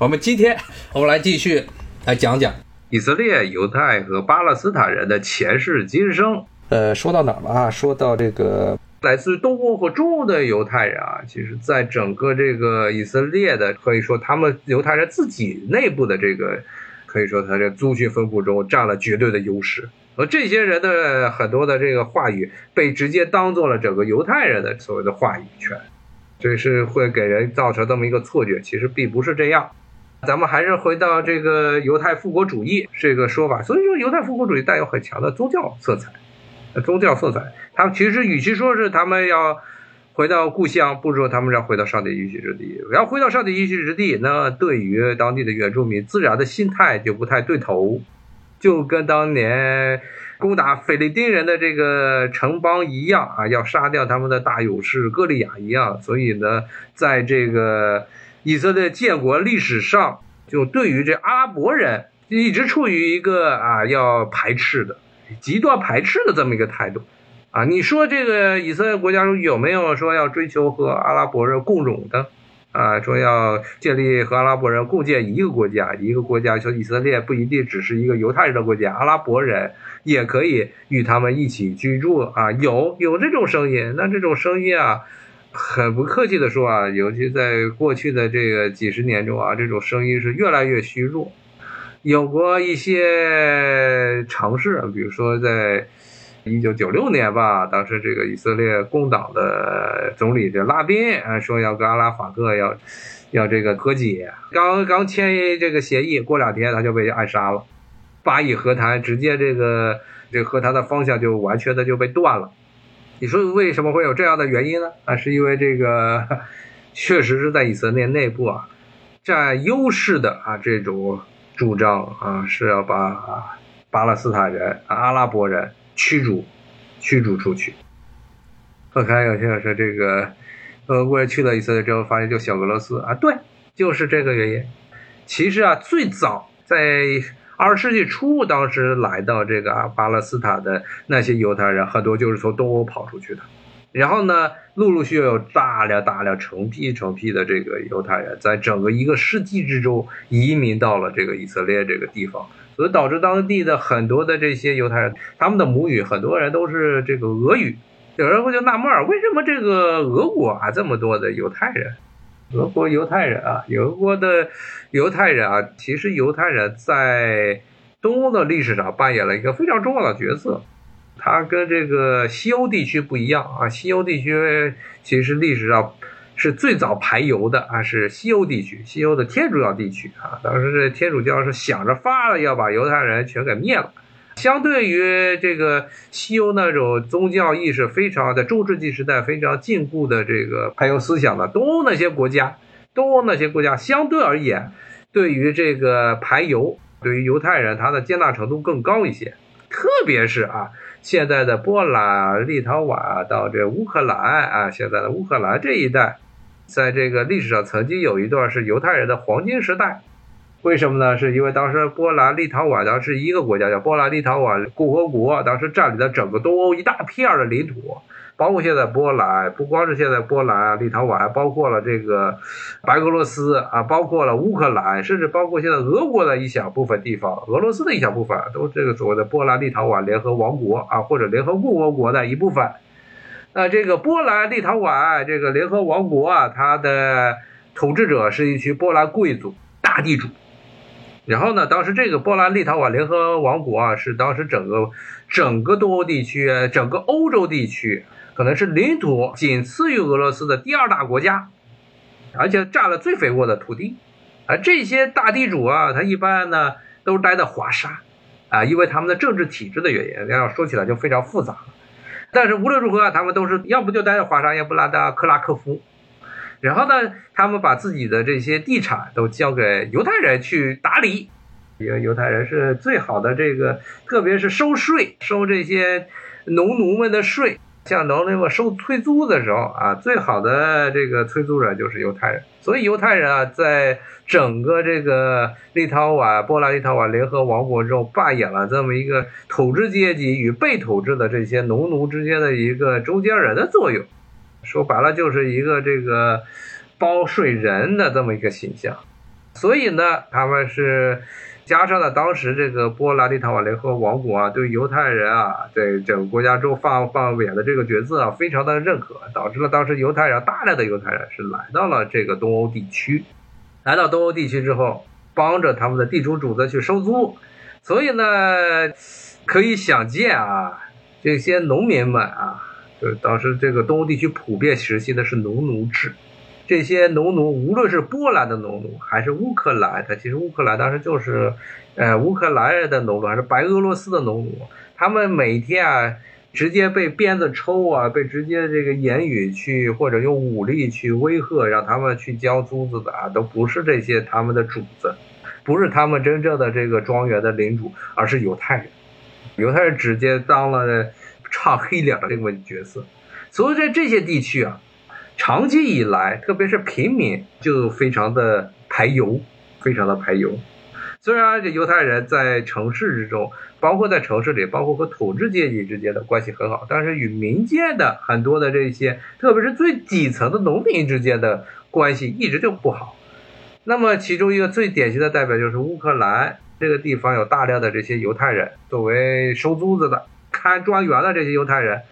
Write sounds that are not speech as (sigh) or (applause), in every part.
我们今天我们来继续来讲讲以色列犹太和巴勒斯坦人的前世今生。呃，说到哪儿了啊？说到这个来自于东欧和中欧的犹太人啊，其实在整个这个以色列的，可以说他们犹太人自己内部的这个，可以说他这族群分布中占了绝对的优势。而这些人的很多的这个话语被直接当做了整个犹太人的所谓的话语权，这是会给人造成这么一个错觉，其实并不是这样。咱们还是回到这个犹太复国主义这个说法，所以说犹太复国主义带有很强的宗教色彩，宗教色彩。他们其实与其说是他们要回到故乡，不如说他们要回到上帝允许之地。要回到上帝允许之地，那对于当地的原住民，自然的心态就不太对头，就跟当年攻打菲利丁人的这个城邦一样啊，要杀掉他们的大勇士歌利亚一样。所以呢，在这个。以色列建国历史上，就对于这阿拉伯人一直处于一个啊要排斥的极端排斥的这么一个态度，啊，你说这个以色列国家中有没有说要追求和阿拉伯人共荣的？啊，说要建立和阿拉伯人共建一个国家，一个国家说以色列不一定只是一个犹太人的国家，阿拉伯人也可以与他们一起居住啊，有有这种声音，那这种声音啊。很不客气的说啊，尤其在过去的这个几十年中啊，这种声音是越来越虚弱。有过一些尝试，比如说在一九九六年吧，当时这个以色列工党的总理这拉宾啊说要跟阿拉法特要要这个和解，刚刚签这个协议，过两天他就被暗杀了。巴以和谈直接这个这和谈的方向就完全的就被断了。你说为什么会有这样的原因呢？啊，是因为这个确实是在以色列内部啊占优势的啊这种主张啊是要把巴勒斯坦人、阿拉伯人驱逐驱逐出去。我看有些人说这个俄国人去了以色列之后发现就小俄罗斯啊，对，就是这个原因。其实啊，最早在。二十世纪初，当时来到这个巴勒斯坦的那些犹太人，很多就是从东欧跑出去的。然后呢，陆陆续续有大量大量成批成批的这个犹太人，在整个一个世纪之中移民到了这个以色列这个地方，所以导致当地的很多的这些犹太人，他们的母语很多人都是这个俄语。有人会就纳闷儿，为什么这个俄国啊这么多的犹太人？俄国犹太人啊，俄国的犹太人啊，其实犹太人在东欧的历史上扮演了一个非常重要的角色。它跟这个西欧地区不一样啊，西欧地区其实历史上是最早排犹的啊，是西欧地区，西欧的天主教地区啊，当时这天主教是想着法了要把犹太人全给灭了。相对于这个西欧那种宗教意识非常在中世纪时代非常禁锢的这个排犹思想的东欧那些国家，东欧那些国家相对而言，对于这个排犹，对于犹太人他的接纳程度更高一些。特别是啊，现在的波兰、立陶宛到这乌克兰啊，现在的乌克兰这一带，在这个历史上曾经有一段是犹太人的黄金时代。为什么呢？是因为当时波兰、立陶宛当时一个国家，叫波兰立陶宛共和国，当时占领了整个东欧一大片的领土，包括现在波兰，不光是现在波兰、立陶宛，还包括了这个白俄罗斯啊，包括了乌克兰，甚至包括现在俄国的一小部分地方，俄罗斯的一小部分，都这个所谓的波兰立陶宛联合王国啊，或者联合共和国的一部分。那这个波兰立陶宛这个联合王国啊，它的统治者是一群波兰贵族、大地主。然后呢？当时这个波兰立陶宛联合王国啊，是当时整个整个东欧地区、整个欧洲地区，可能是领土仅次于俄罗斯的第二大国家，而且占了最肥沃的土地。而这些大地主啊，他一般呢都待在华沙，啊，因为他们的政治体制的原因，要说起来就非常复杂了。但是无论如何，他们都是要不就待在华沙，要不拉到克拉科夫。然后呢，他们把自己的这些地产都交给犹太人去打理，因为犹太人是最好的这个，特别是收税，收这些农奴们的税，像农奴们收催租的时候啊，最好的这个催租人就是犹太人。所以犹太人啊，在整个这个立陶宛、波兰立陶宛联合王国中，扮演了这么一个统治阶级与被统治的这些农奴之间的一个中间人的作用。说白了就是一个这个包税人的这么一个形象，所以呢，他们是加上了当时这个波兰立陶宛联合王国啊，对犹太人啊，在整个国家中放放演的这个角色啊，非常的认可，导致了当时犹太人大量的犹太人是来到了这个东欧地区，来到东欧地区之后，帮着他们的地主主子去收租，所以呢，可以想见啊，这些农民们啊，就是当时这个东欧地区普遍实行的是农奴制。这些农奴，无论是波兰的农奴，还是乌克兰的，其实乌克兰当时就是，呃，乌克兰人的农奴，还是白俄罗斯的农奴，他们每天啊，直接被鞭子抽啊，被直接这个言语去或者用武力去威吓，让他们去交租子的啊，都不是这些他们的主子，不是他们真正的这个庄园的领主，而是犹太人，犹太人直接当了唱黑脸的这个角色，所以在这些地区啊。长期以来，特别是平民，就非常的排犹，非常的排犹。虽然这犹太人在城市之中，包括在城市里，包括和统治阶级之间的关系很好，但是与民间的很多的这些，特别是最底层的农民之间的关系一直就不好。那么，其中一个最典型的代表就是乌克兰这个地方有大量的这些犹太人，作为收租子的、看庄园的这些犹太人。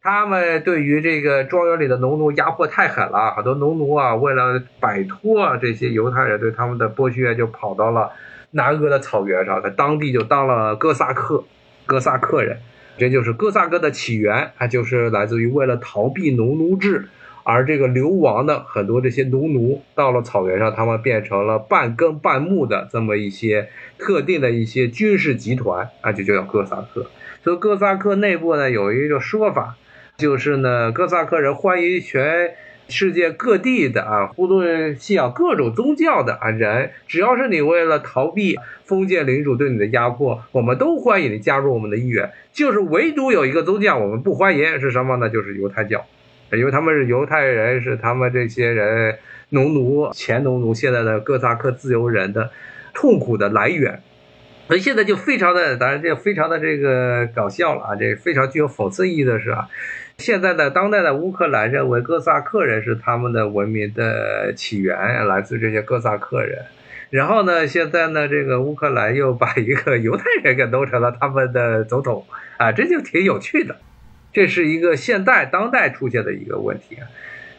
他们对于这个庄园里的农奴压迫太狠了，很多农奴啊，为了摆脱这些犹太人对他们的剥削，就跑到了南俄的草原上，在当地就当了哥萨克，哥萨克人，这就是哥萨克的起源，它就是来自于为了逃避农奴制而这个流亡的很多这些农奴到了草原上，他们变成了半耕半牧的这么一些特定的一些军事集团啊，就叫哥萨克。所以哥萨克内部呢有一个说法。就是呢，哥萨克人欢迎全世界各地的啊，不论信仰各种宗教的啊人，只要是你为了逃避封建领主对你的压迫，我们都欢迎你加入我们的一员。就是唯独有一个宗教我们不欢迎，是什么呢？就是犹太教，因为他们是犹太人，是他们这些人农奴、前农奴、现在的哥萨克自由人的痛苦的来源。所以现在就非常的，当然这非常的这个搞笑了啊！这非常具有讽刺意义的是啊。现在的当代的乌克兰认为哥萨克人是他们的文明的起源，来自这些哥萨克人。然后呢，现在呢，这个乌克兰又把一个犹太人给弄成了他们的总统啊，这就挺有趣的。这是一个现代当代出现的一个问题啊，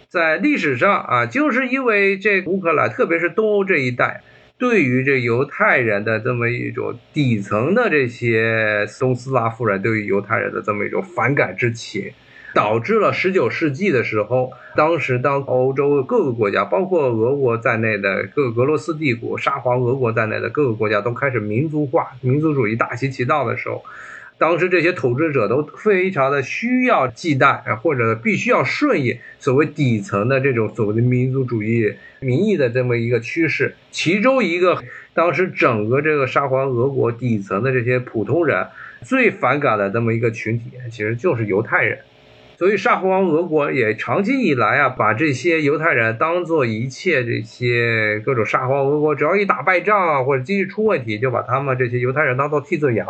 在历史上啊，就是因为这乌克兰，特别是东欧这一带，对于这犹太人的这么一种底层的这些东斯拉夫人对于犹太人的这么一种反感之情。导致了十九世纪的时候，当时当欧洲各个国家，包括俄国在内的各俄罗斯帝国、沙皇俄国在内的各个国家都开始民族化、民族主义大行其道的时候，当时这些统治者都非常的需要忌惮，或者必须要顺应所谓底层的这种所谓的民族主义民意的这么一个趋势。其中一个，当时整个这个沙皇俄国底层的这些普通人最反感的这么一个群体，其实就是犹太人。所以沙皇俄国也长期以来啊，把这些犹太人当做一切这些各种沙皇俄国只要一打败仗啊，或者经济出问题，就把他们这些犹太人当做替罪羊。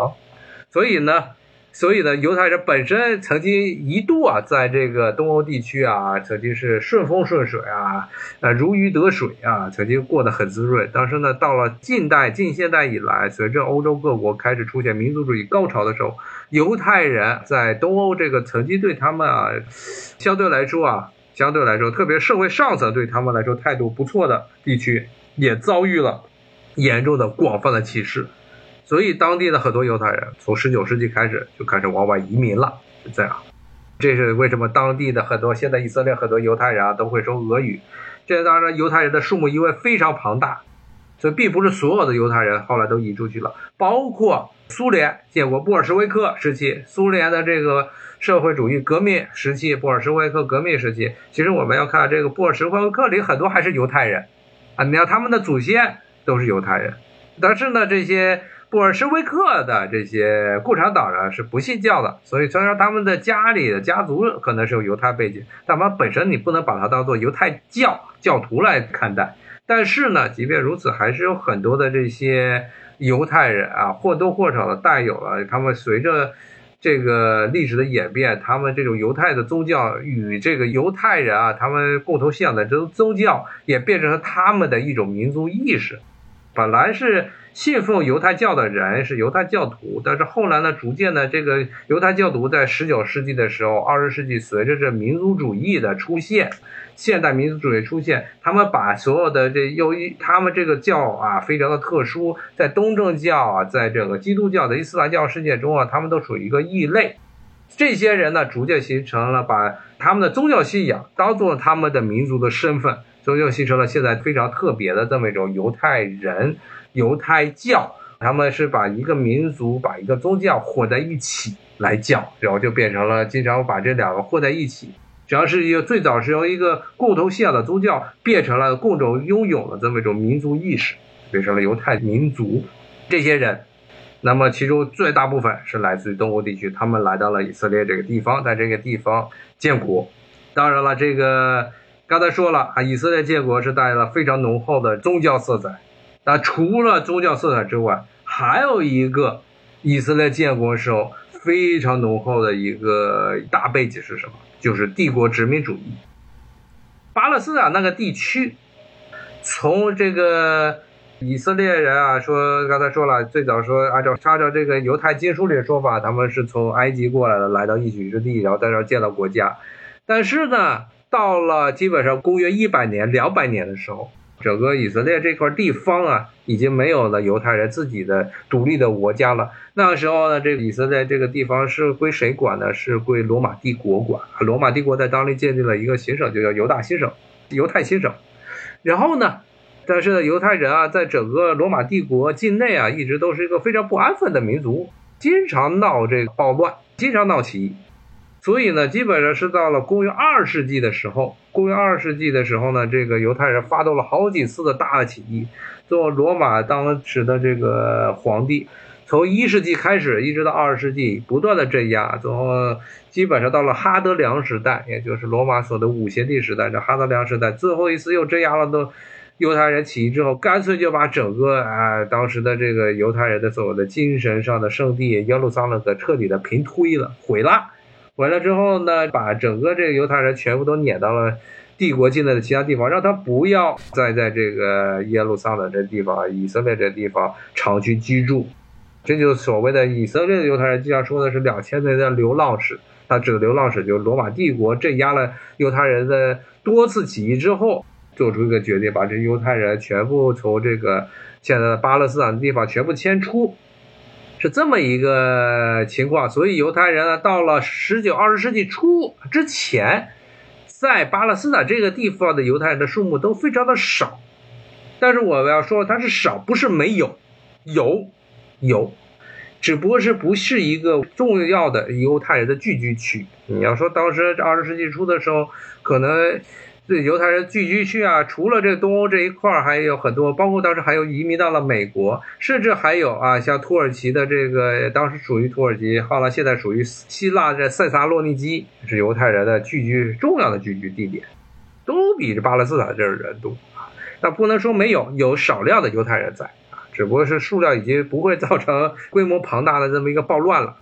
所以呢，所以呢，犹太人本身曾经一度啊，在这个东欧地区啊，曾经是顺风顺水啊，呃，如鱼得水啊，曾经过得很滋润。但是呢，到了近代、近现代以来，随着欧洲各国开始出现民族主义高潮的时候。犹太人在东欧这个曾经对他们啊，相对来说啊，相对来说，特别社会上层对他们来说态度不错的地区，也遭遇了严重的、广泛的歧视。所以，当地的很多犹太人从十九世纪开始就开始往外移民了。是这样，这是为什么当地的很多现在以色列很多犹太人啊都会说俄语。这当然，犹太人的数目因为非常庞大，所以并不是所有的犹太人后来都移出去了，包括。苏联建国，布尔什维克时期，苏联的这个社会主义革命时期，布尔什维克革命时期，其实我们要看这个布尔什维克里很多还是犹太人，啊，你看他们的祖先都是犹太人，但是呢，这些布尔什维克的这些共产党人是不信教的，所以虽然他们的家里的家族可能是有犹太背景，但他本身你不能把它当做犹太教教徒来看待，但是呢，即便如此，还是有很多的这些。犹太人啊，或多或少的带有了他们随着这个历史的演变，他们这种犹太的宗教与这个犹太人啊，他们共同信仰的这种宗教，也变成了他们的一种民族意识。本来是信奉犹太教的人是犹太教徒，但是后来呢，逐渐的这个犹太教徒在十九世纪的时候，二十世纪随着这民族主义的出现，现代民族主义出现，他们把所有的这由于他们这个教啊非常的特殊，在东正教啊，在这个基督教的伊斯兰教世界中啊，他们都属于一个异类。这些人呢，逐渐形成了把他们的宗教信仰当做他们的民族的身份。所以就形成了现在非常特别的这么一种犹太人、犹太教，他们是把一个民族、把一个宗教混在一起来教，然后就变成了经常把这两个混在一起。主要是一个最早是由一个共同信仰的宗教变成了共同拥有的这么一种民族意识，变成了犹太民族。这些人，那么其中最大部分是来自于东欧地区，他们来到了以色列这个地方，在这个地方建国。当然了，这个。刚才说了啊，以色列建国是带来了非常浓厚的宗教色彩。那除了宗教色彩之外，还有一个以色列建国时候非常浓厚的一个大背景是什么？就是帝国殖民主义。巴勒斯坦那个地区，从这个以色列人啊说，刚才说了，最早说按照按照这个犹太经书里的说法，他们是从埃及过来的，来到应许之地，然后在这儿建了国家。但是呢？到了基本上公元一百年、两百年的时候，整个以色列这块地方啊，已经没有了犹太人自己的独立的国家了。那个时候呢，这个以色列这个地方是归谁管呢？是归罗马帝国管。罗马帝国在当地建立了一个行省，就叫犹大行省、犹太行省。然后呢，但是呢，犹太人啊，在整个罗马帝国境内啊，一直都是一个非常不安分的民族，经常闹这个暴乱，经常闹起义。所以呢，基本上是到了公元二世纪的时候，公元二世纪的时候呢，这个犹太人发动了好几次的大的起义。做罗马当时的这个皇帝，从一世纪开始一直到二世纪，不断的镇压，最后基本上到了哈德良时代，也就是罗马所的五贤帝时代，这哈德良时代最后一次又镇压了都犹太人起义之后，干脆就把整个啊当时的这个犹太人的所谓的精神上的圣地耶路撒冷给彻底的平推了，毁了。回来之后呢，把整个这个犹太人全部都撵到了帝国境内的其他地方，让他不要再在这个耶路撒冷这地方、以色列这地方长期居住。这就是所谓的以色列的犹太人，经常说的是两千年的流浪史。他指的流浪史就是罗马帝国镇压了犹太人的多次起义之后，做出一个决定，把这犹太人全部从这个现在的巴勒斯坦的地方全部迁出。是这么一个情况，所以犹太人呢，到了十九、二十世纪初之前，在巴勒斯坦这个地方的犹太人的数目都非常的少。但是我要说，它是少，不是没有，有，有，只不过是不是一个重要的犹太人的聚居区。你要说当时二十世纪初的时候，可能。对犹太人聚居区啊，除了这东欧这一块儿，还有很多，包括当时还有移民到了美国，甚至还有啊，像土耳其的这个，当时属于土耳其，后来现在属于希腊的塞萨洛尼基，是犹太人的聚居重要的聚居地点，都比这巴勒斯坦这儿人多啊。那不能说没有，有少量的犹太人在啊，只不过是数量已经不会 (laughs) 造成规模庞大的这么一个暴乱了。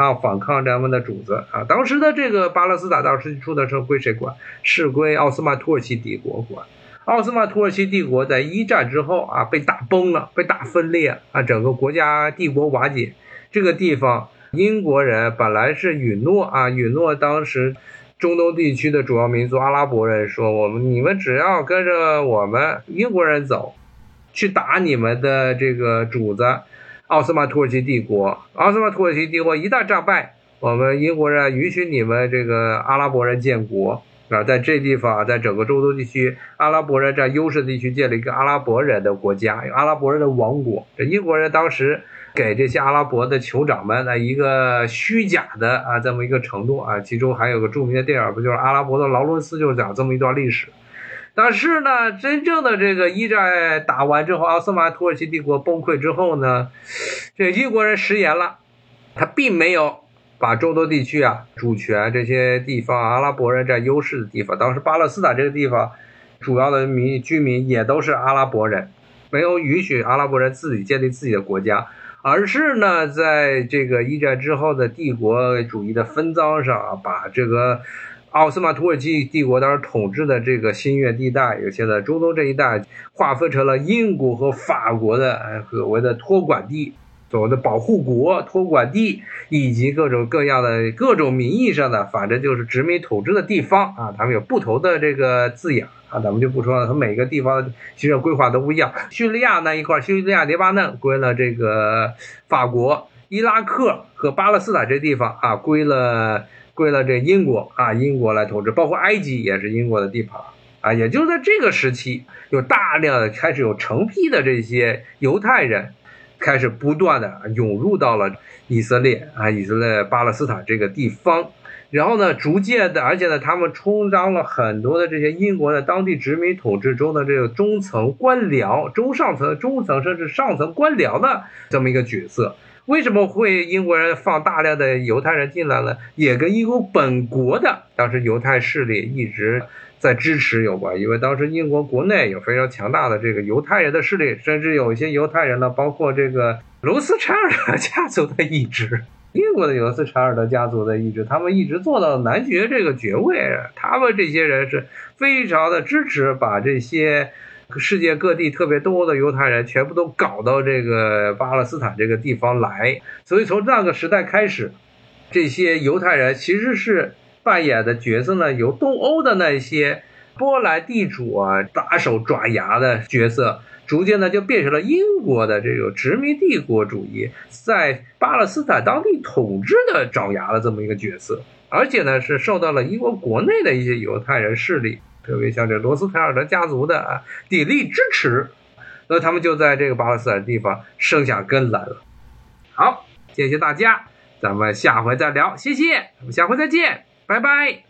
他要反抗咱们的主子啊！当时的这个巴勒斯坦到时出的时候归谁管？是归奥斯曼土耳其帝国管。奥斯曼土耳其帝国在一战之后啊被打崩了，被打分裂啊，整个国家帝国瓦解。这个地方英国人本来是允诺啊，允诺当时中东地区的主要民族阿拉伯人说：我们你们只要跟着我们英国人走，去打你们的这个主子。奥斯曼土耳其帝国，奥斯曼土耳其帝国一旦战败，我们英国人允许你们这个阿拉伯人建国啊，在这地方，在整个中东地区，阿拉伯人占优势地区建了一个阿拉伯人的国家，阿拉伯人的王国。这英国人当时给这些阿拉伯的酋长们的一个虚假的啊这么一个承诺啊，其中还有个著名的电影，不就是阿拉伯的劳伦斯，就是讲这么一段历史。但是呢，真正的这个一战打完之后，奥斯曼土耳其帝国崩溃之后呢，这英国人食言了，他并没有把中东地区啊主权这些地方阿拉伯人占优势的地方，当时巴勒斯坦这个地方主要的民居民也都是阿拉伯人，没有允许阿拉伯人自己建立自己的国家。而是呢，在这个一战之后的帝国主义的分赃上，把这个奥斯曼土耳其帝国当时统治的这个新月地带，有现在中东这一带，划分成了英国和法国的所谓的托管地。所谓的保护国、托管地，以及各种各样的各种名义上的，反正就是殖民统治的地方啊，他们有不同的这个字眼啊，咱们就不说了。它每个地方其实规划都不一样。叙利亚那一块，叙利亚、黎巴嫩归了这个法国，伊拉克和巴勒斯坦这地方啊，归了归了这英国啊，英国来统治。包括埃及也是英国的地盘啊，也就在这个时期，有大量的开始有成批的这些犹太人。开始不断的涌入到了以色列啊，以色列巴勒斯坦这个地方，然后呢，逐渐的，而且呢，他们充当了很多的这些英国的当地殖民统治中的这个中层官僚、中上层、中层甚至上层官僚的这么一个角色。为什么会英国人放大量的犹太人进来了？也跟英国本国的当时犹太势力一直。在支持有关，因为当时英国国内有非常强大的这个犹太人的势力，甚至有一些犹太人呢，包括这个罗斯柴尔德家族的一支，英国的罗斯柴尔德家族的一支，他们一直做到男爵这个爵位，他们这些人是非常的支持把这些世界各地特别多的犹太人全部都搞到这个巴勒斯坦这个地方来，所以从那个时代开始，这些犹太人其实是。扮演的角色呢，由东欧的那些波兰地主啊打手爪牙的角色，逐渐呢就变成了英国的这种殖民帝国主义在巴勒斯坦当地统治的爪牙的这么一个角色，而且呢是受到了英国国内的一些犹太人势力，特别像这罗斯柴尔德家族的啊鼎力支持，那他们就在这个巴勒斯坦地方生下根来了。好，谢谢大家，咱们下回再聊，谢谢，我们下回再见。拜拜。